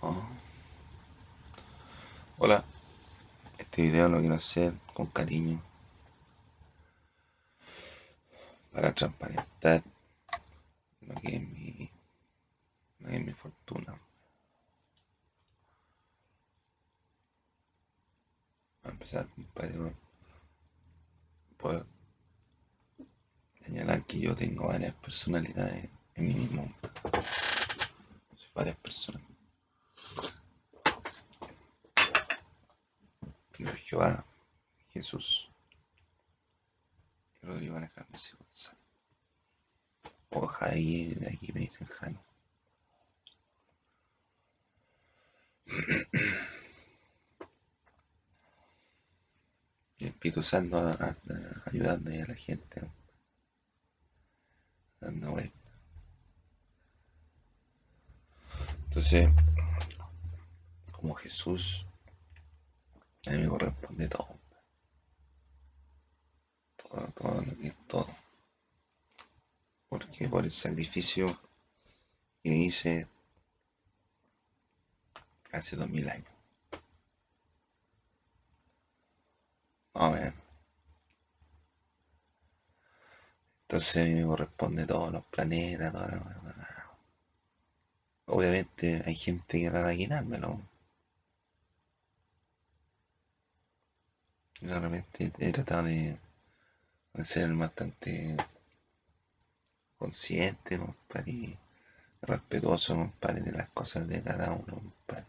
Oh. Hola, este video lo quiero hacer con cariño para transparentar lo que es mi, lo que mi fortuna. A empezar, compadre, por señalar que yo tengo varias personalidades en mí mismo. Varias personas. Dios Jehová, Jesús Rodrigo Alejandro y González. O Jair, aquí me dicen Jano. El Espíritu Santo ayudando a la gente, dando vuelta. Entonces, como Jesús, a mí me corresponde todo. Todo, todo lo que es todo. Porque por el sacrificio que hice hace dos mil años. a ver Entonces a mí me corresponde todos los planetas, toda la... Obviamente hay gente que trata de guinármelo. De repente he tratado de, ser bastante consciente, compadre, y respetuoso, compadre, de las cosas de cada uno, compadre.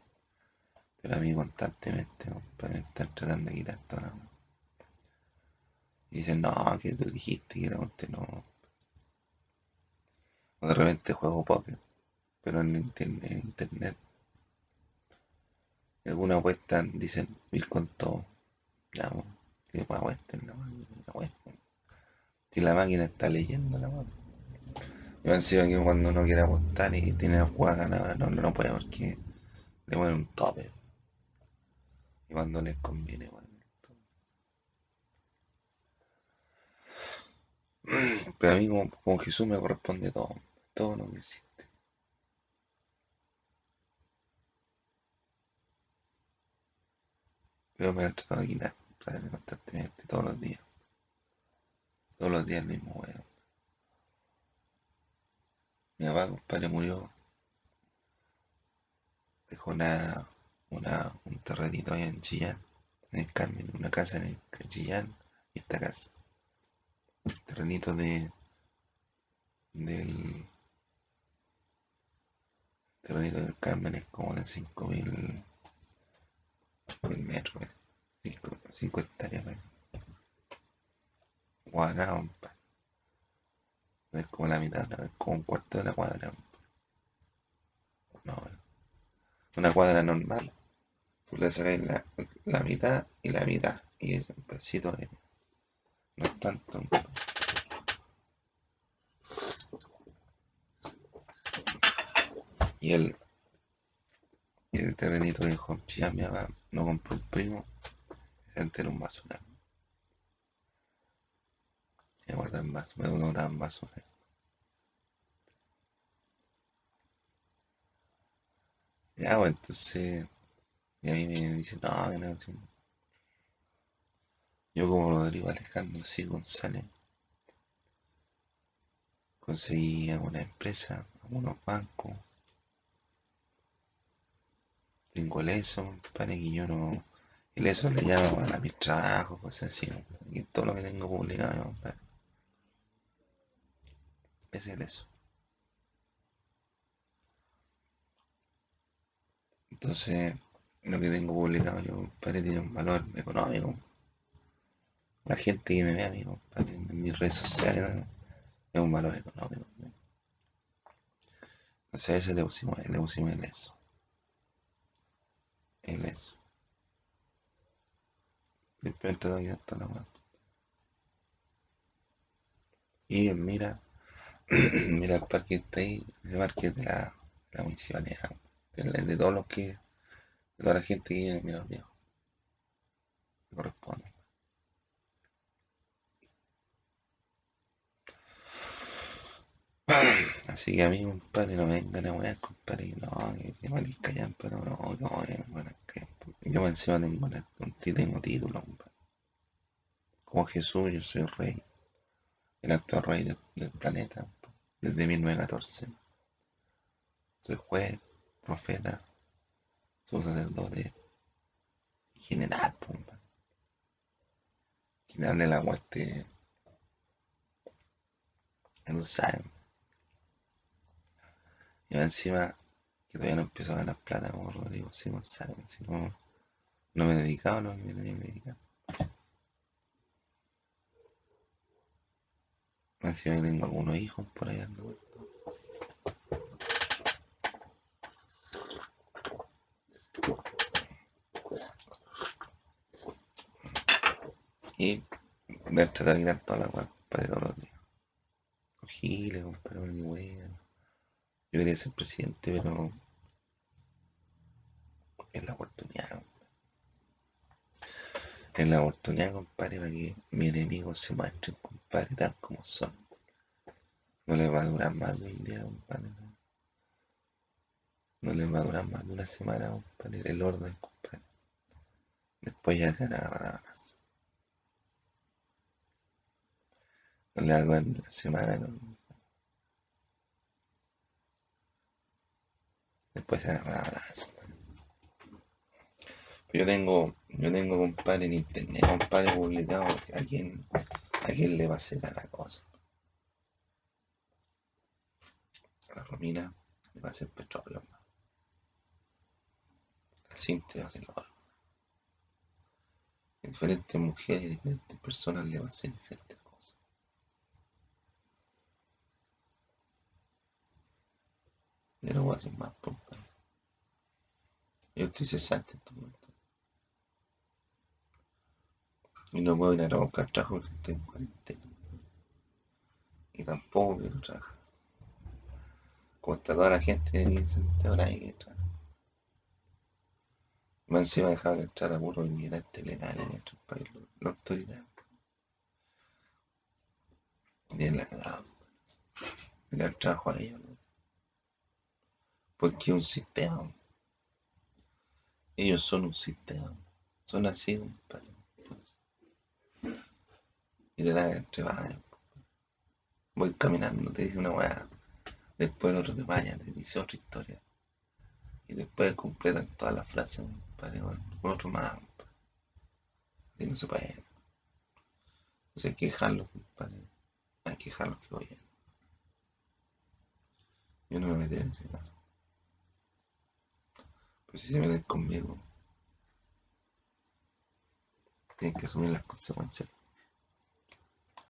Pero a mí constantemente, compadre, me están tratando de quitar toda la y dicen, no, que tú dijiste que la no. O de repente juego póker, pero en internet. En alguna apuesta dicen ir con todo. Ya, que apuesten la máquina, Si la máquina está leyendo la máquina. Yo encima que cuando uno quiere apostar y tiene la jugada ganadora, no, no, no puede porque le ponen un tope. Y cuando les conviene, bueno. Pero a mí como, Jesús me corresponde todo, todo lo que existe. Pero me han tratado de quitar, constantemente, todos los días. Todos los días el mismo weón. Mi papá, compadre, murió. Dejó una, una, un terrenito ahí en Chillán, en el Carmen, una casa en el Chillán y esta casa terrenito de del terrenito del Carmen es como de 5000 metros 5 hectáreas cuadrado es como la mitad es como un cuarto de la cuadra no una cuadra normal. Tú le sacas la, la mitad y la mitad y es un pedacito de no tanto. Y el, y el terrenito de Jorge mi mamá no compró un primo, se entera un basura. Me guardan más, me no dan basura. Ya, bueno, entonces, y a mí me dicen, no, que no, yo como Rodrigo Alejandro sí González conseguí alguna empresa, algunos bancos. Tengo el ESO, para que yo no. El ESO le llamo a mis trabajos, cosas así. Y todo lo que tengo publicado, Ese es el ESO. Entonces, lo que tengo publicado yo, para tiene un valor económico la gente que me ve a mí, en mis redes sociales, es un valor económico. Entonces ese le pusimos, le pusimos el eso. El eso. La. Y mira, mira el parque que está ahí, ese parque de la, la municipalidad, de, de, todos los que, de toda la gente que vive Viejo. corresponde. Así que a mí, compadre, no me vengan a wear, compadre, no, que, que mal callan, pero no, no, que van. Yo encima tengo, tengo título, compadre. Como Jesús, yo soy rey, el actual rey del, planeta, desde 1914. Soy juez, profeta, soy sacerdote, general, compadre. General de la muerte, no saben. Y encima que todavía no empiezo a ganar plata como Rodrigo C. González. Si no, no me he dedicado a lo que me tenía que dedicar. Encima que tengo algunos hijos por ahí andando. Y me he tratado de quitar toda la agua para todos los días. Los giles, compadre, mi wea. Yo quería ser presidente, pero es la oportunidad. Es la oportunidad, compadre, para que mis enemigos se muestren, compadre, tal como son. No les va a durar más de un día, compadre. No les va a durar más de una semana, compadre, el orden, compadre. Después ya se van a ganas. No les va a durar una semana, no. Después se agarra abrazo. Yo tengo, yo tengo, compadre, en internet, compadre, publicado a quién, a quién le va a hacer cada cosa. A la Romina le va a hacer petróleo. A Cintia le va a hacer oro. A diferentes mujeres y diferentes personas le va a hacer diferentes no voy a hacer más, compadre. Yo estoy cesante en este momento. Y no puedo ir a buscar trabajo porque estoy en cuarentena. Y tampoco quiero trabajar. Como está toda la gente se ahora hay que trabajar. Más encima dejaron entrar a puros inmigrantes legales en nuestro país, la autoridad. Tienen la cagada. Mira el trabajo a ellos. Porque un sistema. Ellos son un sistema. Son así, compadre. Y te dan entre baños. Voy caminando, te dice una weá. Después el otro te baña, te dice otra historia. Y después completan todas las frases, compadre, con, otro más, compadre. Así no se puede. Entonces hay que dejarlo, compadre. Hay que dejarlo que oyen. Yo no me meteré en ese caso. Pero si se meten conmigo, tienen que asumir las consecuencias.